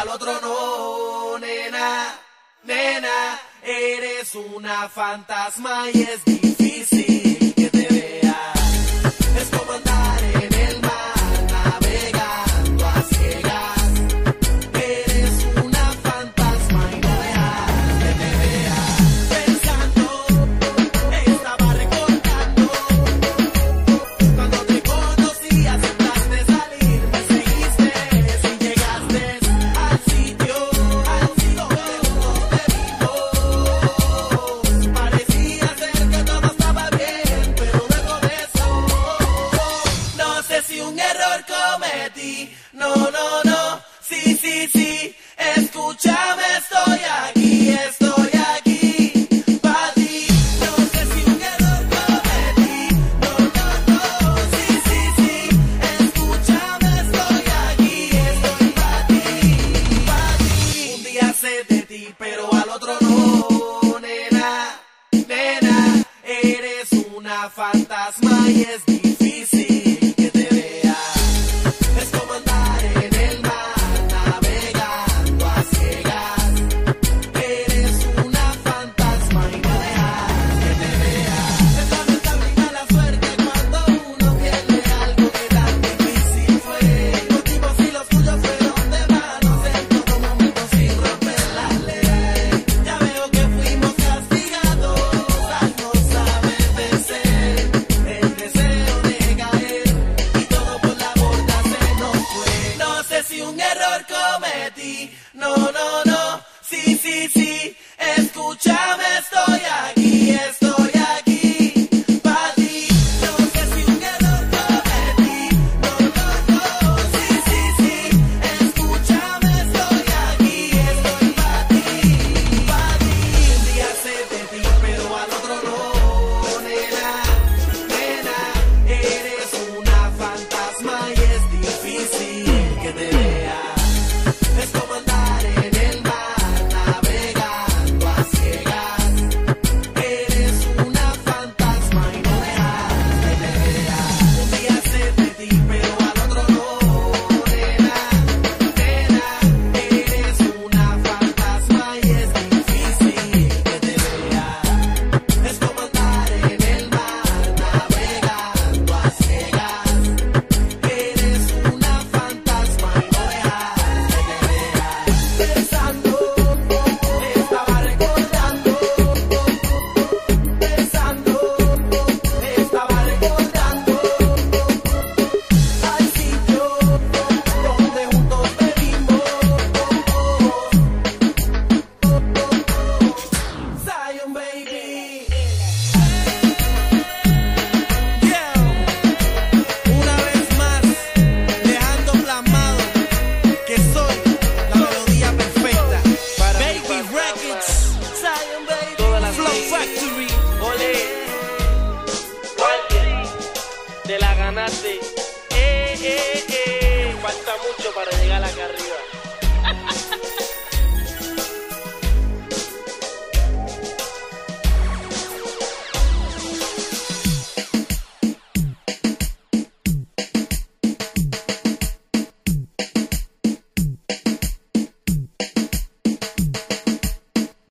Al otro no, nena, nena, eres una fantasma y es difícil que te veas. Es como andar No, no, no, sí, sí, sí, escúchame, estoy aquí, estoy aquí. para ti. No sé si un error cometí. No, no, no, sí, sí, sí, escúchame, estoy aquí, estoy para ti, para ti. Un día sé de ti, pero al otro no, nena, nena, eres una fantasma y es No, no, no, sí, sí, sí. mucho para llegar.